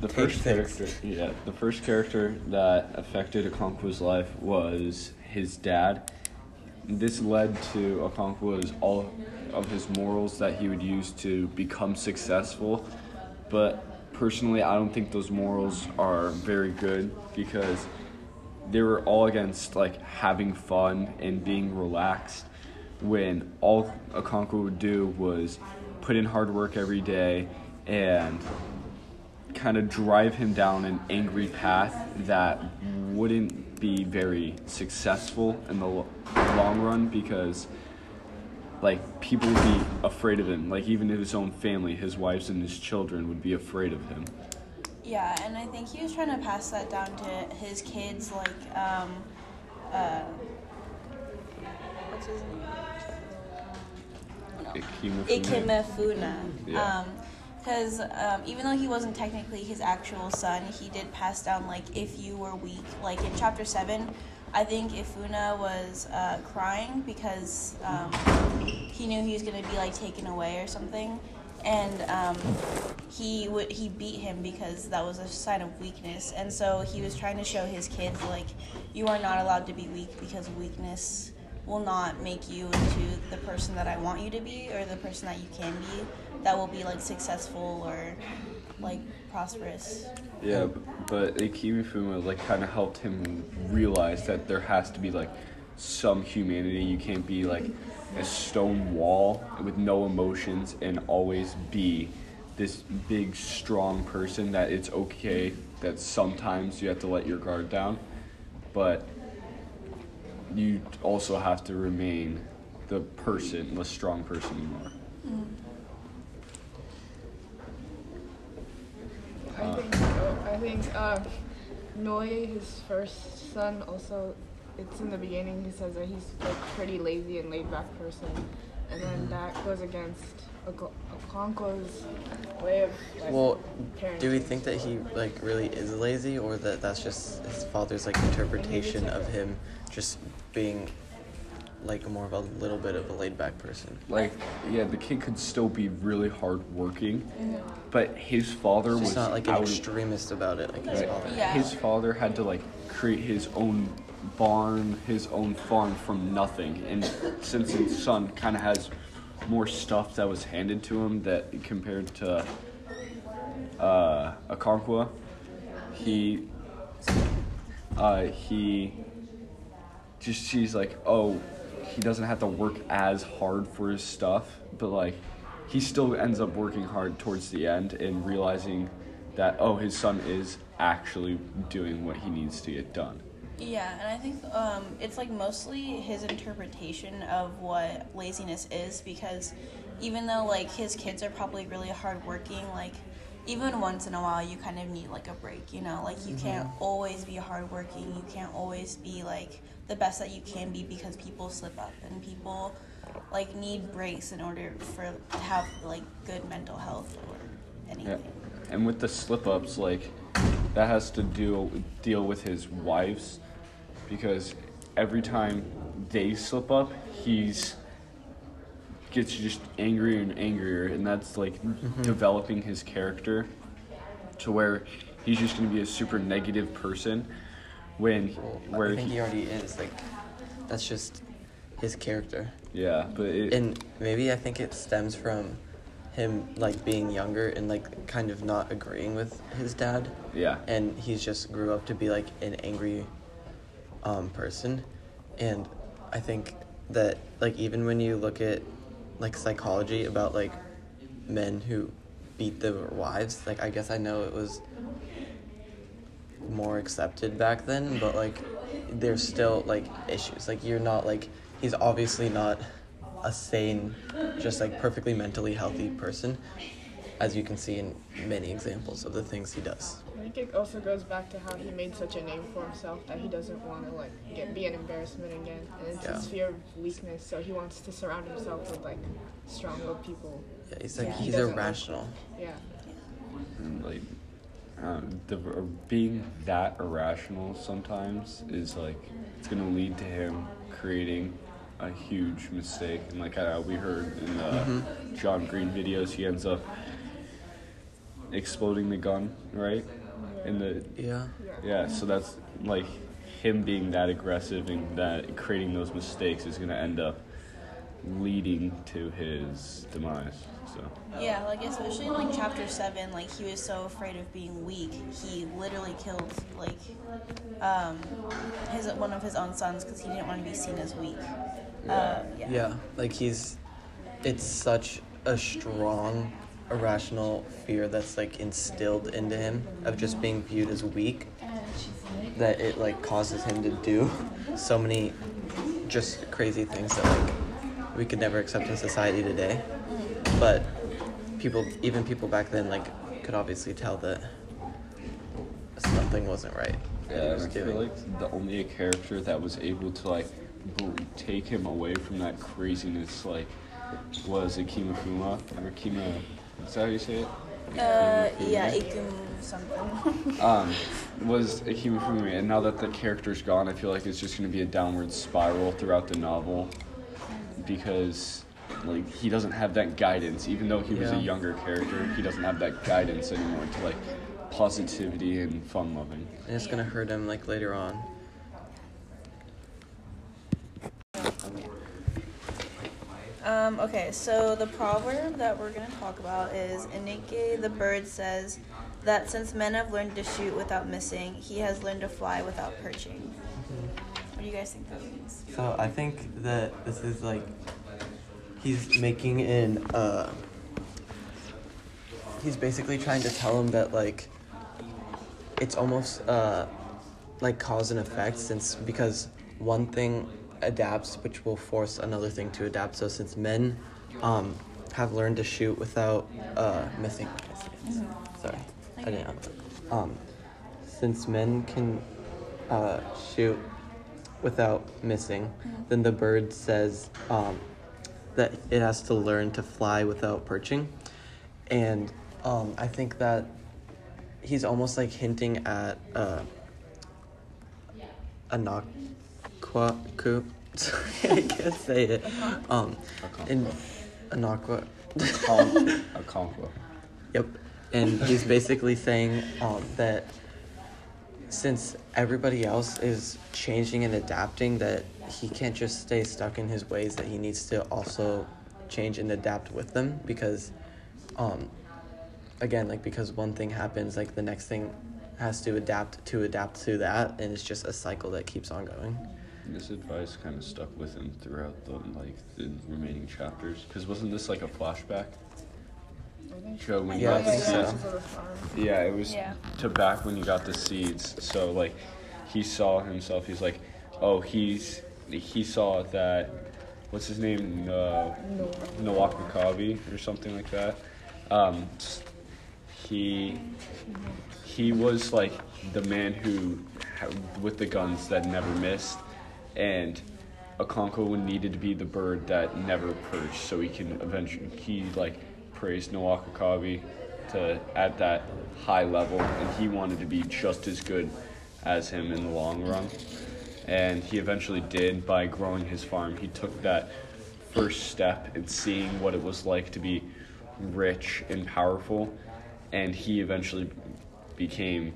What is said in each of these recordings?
the first things. character, yeah, the first character that affected Okonkwo's life was his dad. This led to Okonkwo's all of his morals that he would use to become successful. But personally, I don't think those morals are very good because they were all against like having fun and being relaxed when all Okonkwo would do was put in hard work every day and kind of drive him down an angry path that wouldn't be very successful in the lo- long run because like people would be afraid of him like even his own family his wives and his children would be afraid of him Yeah, and I think he was trying to pass that down to his kids, like, um, uh, what's his name? No. Ikemefuna. Ikemefuna. Yeah. Um, because um, even though he wasn't technically his actual son, he did pass down like if you were weak. Like in chapter seven, I think Ifuna was uh, crying because um, he knew he was gonna be like taken away or something, and um, he would he beat him because that was a sign of weakness. And so he was trying to show his kids like you are not allowed to be weak because weakness will not make you into the person that I want you to be or the person that you can be that will be like successful or like prosperous. Yeah, but Ikemefuna like kind of helped him realize that there has to be like some humanity. You can't be like a stone wall with no emotions and always be this big strong person that it's okay that sometimes you have to let your guard down, but you also have to remain the person, the strong person you are. I think so. I think uh, Nwoye, his first son, also. It's in the beginning. He says that he's like pretty lazy and laid back person, and then that goes against Oko- Okonkwo's way of. Like, Well, parenting. do we think that he like really is lazy, or that that's just his father's like interpretation of him just being like more of a little bit of a laid back person? Like, yeah, the kid could still be really hard working, but his father He's was not like an out- extremist about it, like his Right. father. Yeah. His father had to like create his own barn, his own farm from nothing, and since his son kind of has more stuff that was handed to him that compared to uh, Okonkwo, he uh, he just sees like oh he doesn't have to work as hard for his stuff, but like he still ends up working hard towards the end and realizing that oh his son is actually doing what he needs to get done. Yeah, and I think um, it's like mostly his interpretation of what laziness is because even though like his kids are probably really hardworking, like even once in a while you kind of need like a break, you know? Like you can't always be hardworking, you can't always be like the best that you can be because people slip up and people like need breaks in order for to have like good mental health or anything. Yeah. And with the slip ups, like that has to deal deal with his wives because every time they slip up, he's gets just angrier and angrier, and that's like mm-hmm. developing his character to where he's just gonna be a super negative person when where I think he, he already is. Like, that's just his character. yeah, but it, And maybe I think it stems from him like being younger and like kind of not agreeing with his dad. yeah, And he's just grew up to be like an angry um, person. And I think that like even when you look at like psychology about like men who beat their wives, like I guess I know it was more accepted back then, but like there's still like issues. Like you're not like he's obviously not a sane, just like perfectly mentally healthy person, as you can see in many examples of the things he does. I think it also goes back to how he made such a name for himself that he doesn't want to like get be an embarrassment again, and it's his fear of weakness. So he wants to surround himself with like strong-willed people. Yeah, he's like Yeah. he's He doesn't like- irrational. Yeah. and like um, the uh, being that irrational sometimes is like it's gonna lead to him creating a huge mistake and like uh, we heard in the Mm-hmm. John Green videos he ends up exploding the gun, right? In the Yeah. yeah, so that's like him being that aggressive and that creating those mistakes is gonna end up leading to his demise. So Yeah, like especially in like chapter seven, like he was so afraid of being weak, he literally killed like um his one of his own sons because he didn't want to be seen as weak. Uh, yeah. Yeah, like he's, it's such a strong, irrational fear that's like instilled into him of just being viewed as weak that it like causes him to do so many just crazy things that like we could never accept in society today. But people, even people back then, like could obviously tell that something wasn't right. yeah, was I feel doing. like the only character that was able to like take him away from that craziness like was Akima Fuma or Kima. Is that how you say it? Uh, yeah, Fuma? Ikum something. um, was Akima Fumi, and now that the character's gone, I feel like it's just going to be a downward spiral throughout the novel because, like, he doesn't have that guidance. Even though he was a younger character, he doesn't have that guidance anymore to like positivity and fun loving. And it's gonna hurt him like later on. Um, okay, so the proverb that we're going to talk about is Eneke the bird says that since men have learned to shoot without missing, he has learned to fly without perching. What do you guys think that means? So I think that this is like he's making an uh he's basically trying to tell him that like it's almost uh like cause and effect since because one thing adapts which will force another thing to adapt. So since men um have learned to shoot without uh missing. Sorry. I didn't um since men can uh shoot without missing, then the bird says um, that it has to learn to fly without perching. And um, I think that he's almost like hinting at uh, Anakwa. Sorry, I can't say it. Um, in Anakwa. A. Yep. And he's basically saying um, that since everybody else is changing and adapting, that he can't just stay stuck in his ways, that he needs to also change and adapt with them because, um, again, like because one thing happens, like the next thing has to adapt to adapt to that, and it's just a cycle that keeps on going. This advice kind of stuck with him throughout the like the remaining chapters. Because wasn't this like a flashback? I think Show when Yeah, you I got the think so. seeds. For. Yeah, it was Yeah. to back when you got the seeds. So like, he saw himself. He's like, oh, he's he saw that. What's his name? Uh, Nawakakabi or something like that. Um, he he was like the man who ha- with the guns that never missed, and Okonkwo needed to be the bird that never perched, so he can eventually he like praised Nawakakabi to at that high level, and he wanted to be just as good as him in the long run. And he eventually did by growing his farm. He took that first step in seeing what it was like to be rich and powerful, and he eventually became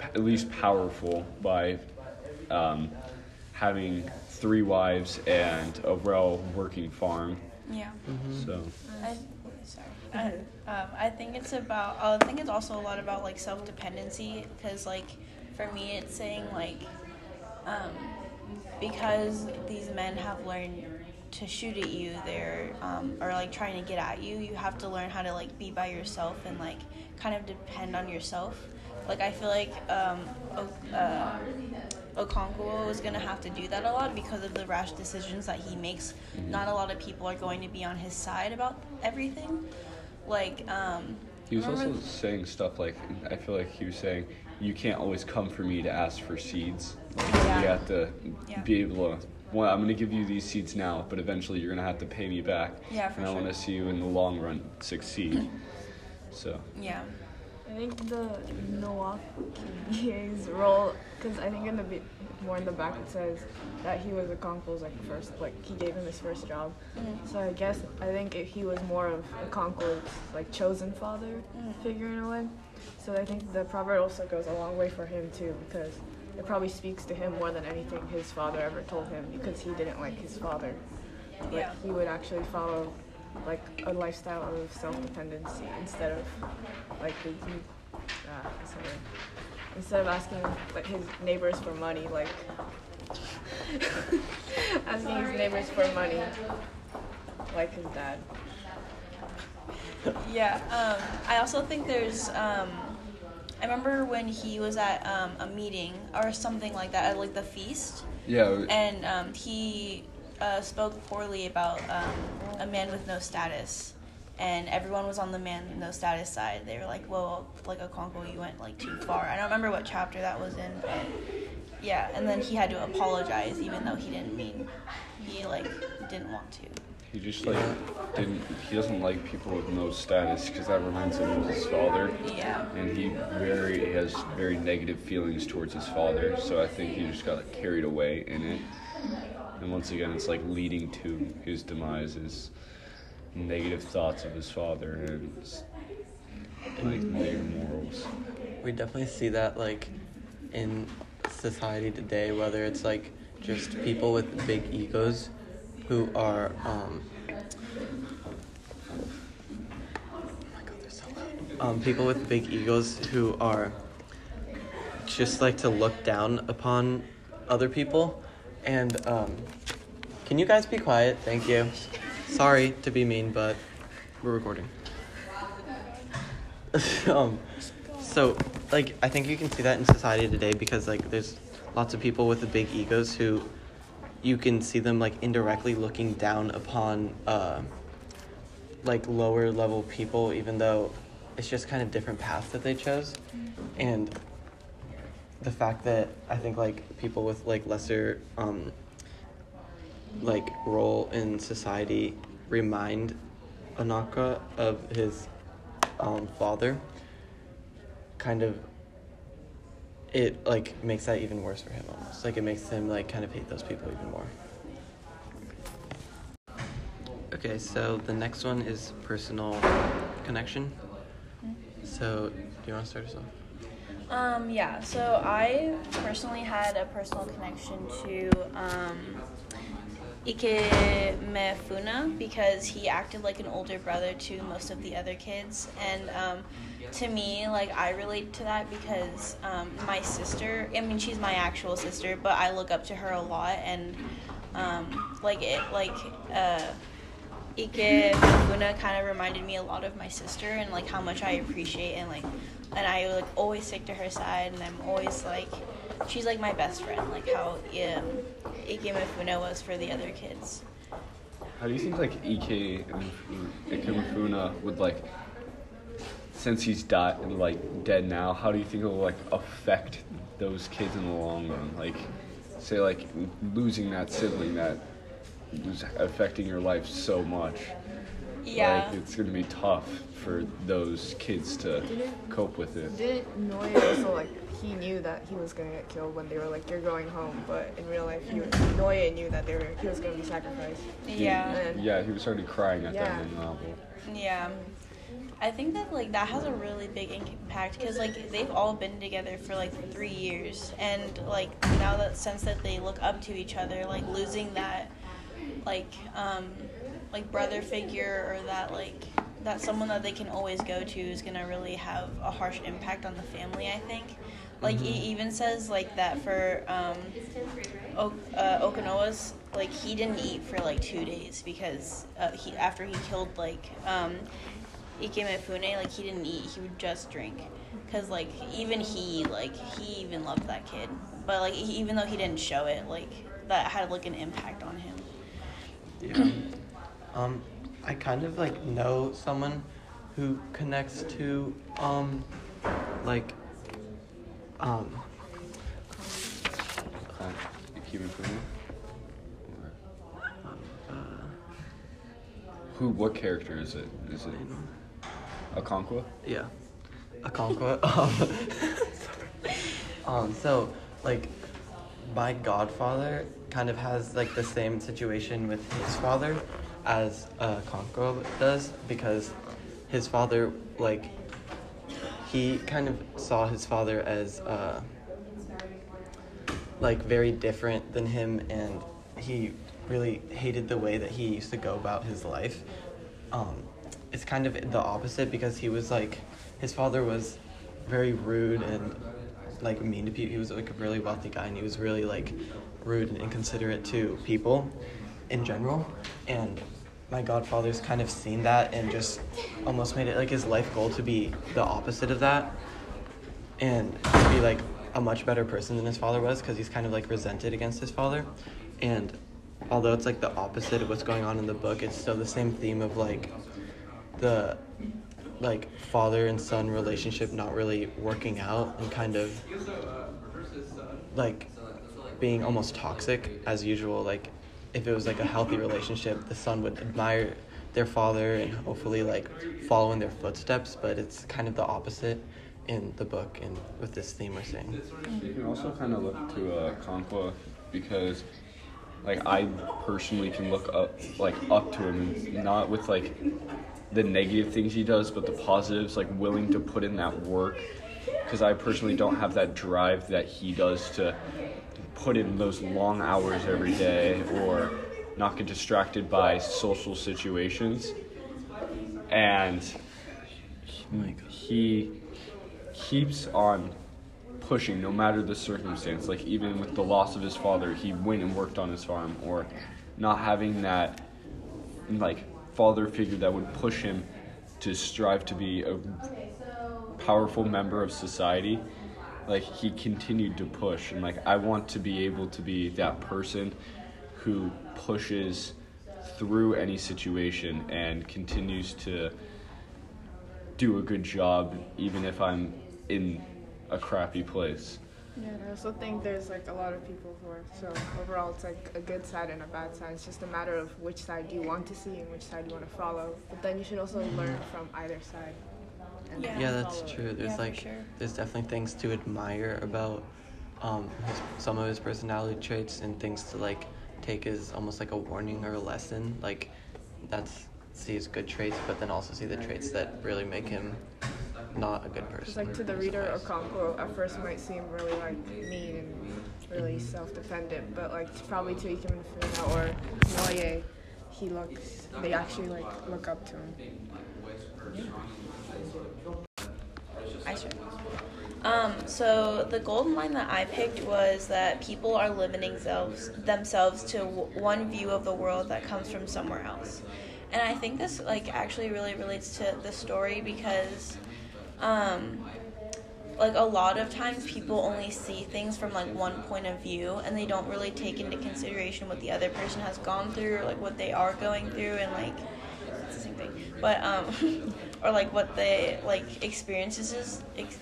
at least powerful by um, having three wives and a well working farm. Yeah. So I, sorry. I, um, I think it's about. I think it's also a lot about like self dependency because like for me it's saying like um, because these men have learned to shoot at you, they're um, or like trying to get at you. You have to learn how to like be by yourself and like kind of depend on yourself. Like I feel like um, O- uh, Okonkwo is gonna have to do that a lot because of the rash decisions that he makes. Not a lot of people are going to be on his side about everything. Like um, he was remember- also saying stuff like I feel like he was saying you can't always come for me to ask for seeds. Like, Yeah. You have to Yeah. be able to. Well, I'm gonna give you these seeds now, but eventually you're gonna have to pay me back. Yeah, for and I want to see you in the long run succeed. So Yeah. I think the Noa's role, because I think in the more in the back it says that he was Okonkwo's like first, like he gave him his first job. Mm-hmm. So I guess I think if he was more of Okonkwo's like chosen father mm-hmm. figure in a way. So I think the proverb also goes a long way for him too, because it probably speaks to him more than anything his father ever told him, because he didn't like his father. But Yeah. he would actually follow like a lifestyle of self-dependency instead of like the uh, sorry. instead of asking like his neighbors for money like asking his neighbors for money like his dad Yeah. Um, I also think there's. Um, I remember when he was at um, a meeting or something like that, at like the feast, Yeah. and um, he uh, spoke poorly about um, a man with no status, and everyone was on the man with no status side. They were like, "Well, like a Okonkwo, you went like too far." I don't remember what chapter that was in, but yeah. And then he had to apologize, even though he didn't mean he like didn't want to. He just like didn't. He doesn't like people with no status because that reminds him of his father, Yeah. and he very has very negative feelings towards his father. So I think he just got like, carried away in it, and once again, it's like leading to his demise. Is negative thoughts of his father and like negative morals. We definitely see that like in society today, whether it's like just people with big egos who are um. Um, people with big egos who are just like to look down upon other people and um can you guys be quiet? Thank you. Sorry to be mean, but we're recording. um, so like I think you can see that in society today because like there's lots of people with the big egos who you can see them like indirectly looking down upon uh, like lower level people even though it's just kind of different paths that they chose and the fact that I think like people with like lesser um, like role in society remind Anaka of his um, father kind of it like makes that even worse for him almost. Like it makes him like kind of hate those people even more. Okay so the next one is personal connection. So do you want to start us off Um, yeah, so I personally had a personal connection to um, Ike Mefuna because he acted like an older brother to most of the other kids. And um, to me, like, I relate to that because um, my sister, I mean, she's my actual sister, but I look up to her a lot. And, um, like, it, like, uh, Ikemefuna kind of reminded me a lot of my sister and like how much I appreciate and like and I like always stick to her side and I'm always like she's like my best friend like how um, Ike was for the other kids. How do you think like Ike Ikemefuna would like since he's died like dead now, how do you think it will like affect those kids in the long run? Like say like losing that sibling that was affecting your life so much. Yeah. Like it's gonna be tough for those kids to Didn't- cope with it. didn't Nwoye also like he knew that he was gonna get killed when they were like you're going home but in real life he, Nwoye knew that they were he was gonna be sacrificed Yeah. And- Yeah, he was already crying at Yeah. that in the novel. Yeah. I think that like that has a really big impact because like they've all been together for like three years and like now that sense that they look up to each other like losing that like um like brother figure or that like that someone that they can always go to is gonna really have a harsh impact on the family I think. Like he even says like that for um o- uh, Okonkwo's like he didn't eat for like two days because uh, he after he killed like um Ikemefuna like he didn't eat he would just drink. Because like even he like he even loved that kid. But like he, even though he didn't show it like that had like an impact on him Yeah. um, I kind of like know someone who connects to um, like um, Uh, Ikemefuna? uh, Who? What character is it? Is it Okonkwo? yeah. Okonkwo. Um, um, so, like, my godfather kind of has like the same situation with his father as uh, does because his father, like, he kind of saw his father as uh, like very different than him, and he really hated the way that he used to go about his life. Um, it's kind of the opposite because he was like, his father was very rude and like mean to people. He was like a really wealthy guy, and he was really like rude and inconsiderate to people in general. And my godfather's kind of seen that and just almost made it like his life goal to be the opposite of that and to be like a much better person than his father was because he's kind of like resented against his father and although it's like the opposite of what's going on in the book it's still the same theme of like the like father and son relationship not really working out and kind of like being almost toxic as usual. Like if it was like a healthy relationship the son would admire their father and hopefully like follow in their footsteps but it's kind of the opposite in the book and with this theme we're seeing. You can also kind of look to uh, Okonkwo because, like, I personally can look up, like, up to him, not with like the negative things he does, but the positives, like willing to put in that work. Because I personally don't have that drive that he does to put in those long hours every day, or not get distracted by social situations. And he keeps on pushing no matter the circumstance. Like even with the loss of his father, he went and worked on his farm, or not having that like father figure that would push him to strive to be a powerful member of society. Like he continued to push, and like I want to be able to be that person who pushes through any situation and continues to do a good job even if I'm in a crappy place. Yeah, and I also think there's like a lot of people who are so overall it's like a good side and a bad side. It's just a matter of which side you want to see and which side you want to follow. But then you should also learn from either side. Yeah. yeah that's true there's Yeah, like sure. there's definitely things to admire about um, his, some of his personality traits and things to like take as almost like a warning or a lesson like that's see his good traits but then also see the traits that really make him not a good person Just like to the reader, advice. Okonkwo at first might seem really like mean and really self-dependent, but like probably to Ikemen Funa or Nwoye, he looks. They actually like look up to him. I sure. Um, so the golden line that I picked was that people are limiting themselves themselves to w- one view of the world that comes from somewhere else, and I think this like actually really relates to the story because, um, like a lot of times people only see things from like one point of view and they don't really take into consideration what the other person has gone through or like what they are going through and like it's the same thing. But um or like what they like experiences ex-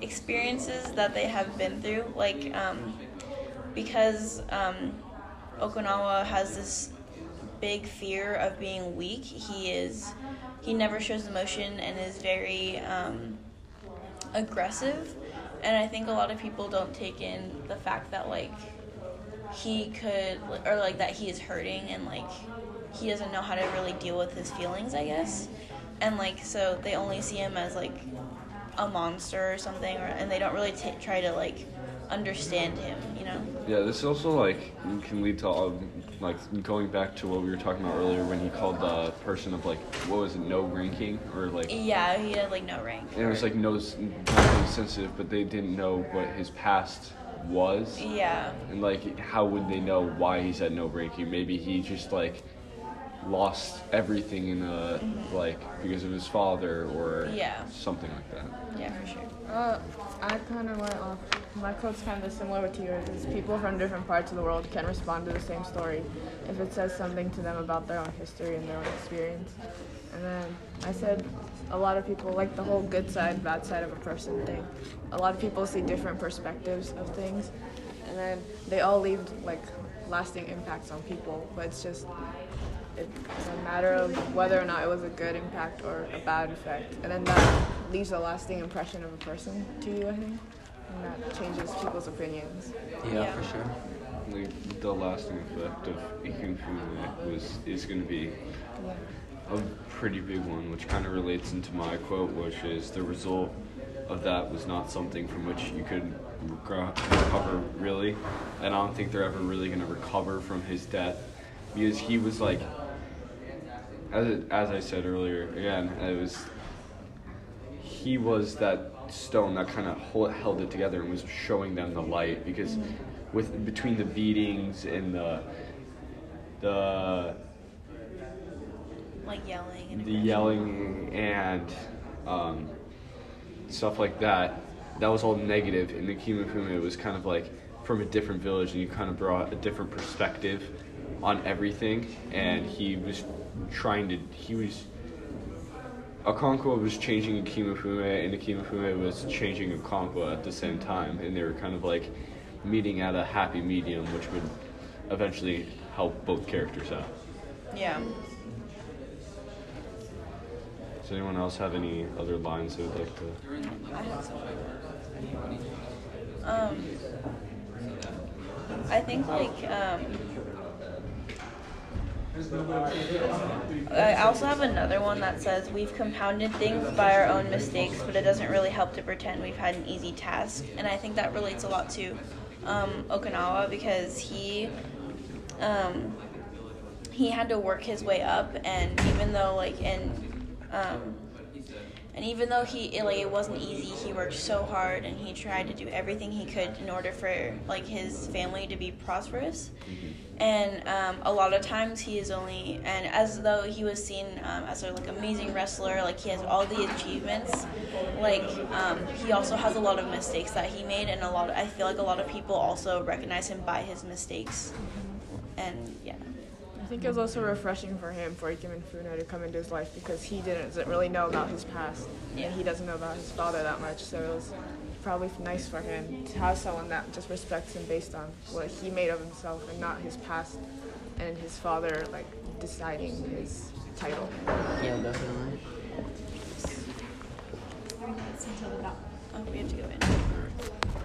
experiences that they have been through like um because um Okonkwo has this big fear of being weak he is he never shows emotion and is very um aggressive. And i think a lot of people don't take in the fact that like he could or like that he is hurting and like he doesn't know how to really deal with his feelings i guess. And like so they only see him as like a monster or something or and they don't really ta try to like understand him you know Yeah, this also like can lead to um, like going back to what we were talking about earlier when he called the person of like what was it no ranking or like yeah he had like no rank and it was like no sensitive, but they didn't know what his past was. yeah And like, how would they know why he's at no ranking? Maybe he just like lost everything in a like because of his father or Yeah. something like that. yeah for sure Uh, I kind of went off. My quote's kind of similar to yours. Is people from different parts of the world can respond to the same story if it says something to them about their own history and their own experience. And then I said a lot of people like the whole good side, bad side of a person thing. A lot of people see different perspectives of things, and then they all leave like lasting impacts on people. But it's just it's a matter of whether or not it was a good impact or a bad effect. And then that leaves a lasting impression of a person to you. I think, and that changes people's opinions. Yeah, Yeah. for sure. Like, the lasting effect of Ikunfume was is going to be Yeah. a pretty big one, which kind of relates into my quote, which is the result of that was not something from which you could recover really, and I don't think they're ever really going to recover from his death because he was like, as it, as I said earlier, again, it was he was that stone that kind of held it together and was showing them the light because with between the beatings and the the Like yelling and the yelling and um, stuff like that, that was all negative. And the Kimafume was kind of like from a different village, and you kind of brought a different perspective on everything. And he was trying to, he was. Okonkwo was changing Akimafume, and Akimafume was changing Okonkwo at the same time, and they were kind of like meeting at a happy medium, which would eventually help both characters out. Yeah. Does anyone else have any other lines they would like to? I had some. Um, I think like um, I also have another one that says we've compounded things by our own mistakes, but it doesn't really help to pretend we've had an easy task. And I think that relates a lot to um, Okonkwo because he um, he had to work his way up, and even though like and um, and even though he like it wasn't easy, he worked so hard and he tried to do everything he could in order for like his family to be prosperous. And um, a lot of times he is only and as though he was seen um, as a like amazing wrestler, like he has all the achievements. Like um, he also has a lot of mistakes that he made, and a lot. Of, I feel like a lot of people also recognize him by his mistakes. And yeah. I think it was also refreshing for him for Ikemefuna to come into his life because he didn't, really know about his past Yeah. and he doesn't know about his father that much. So it was probably nice for him to have someone that just respects him based on what he made of himself and not his past and his father like deciding his title. Yeah, definitely. Oh, we have to go in.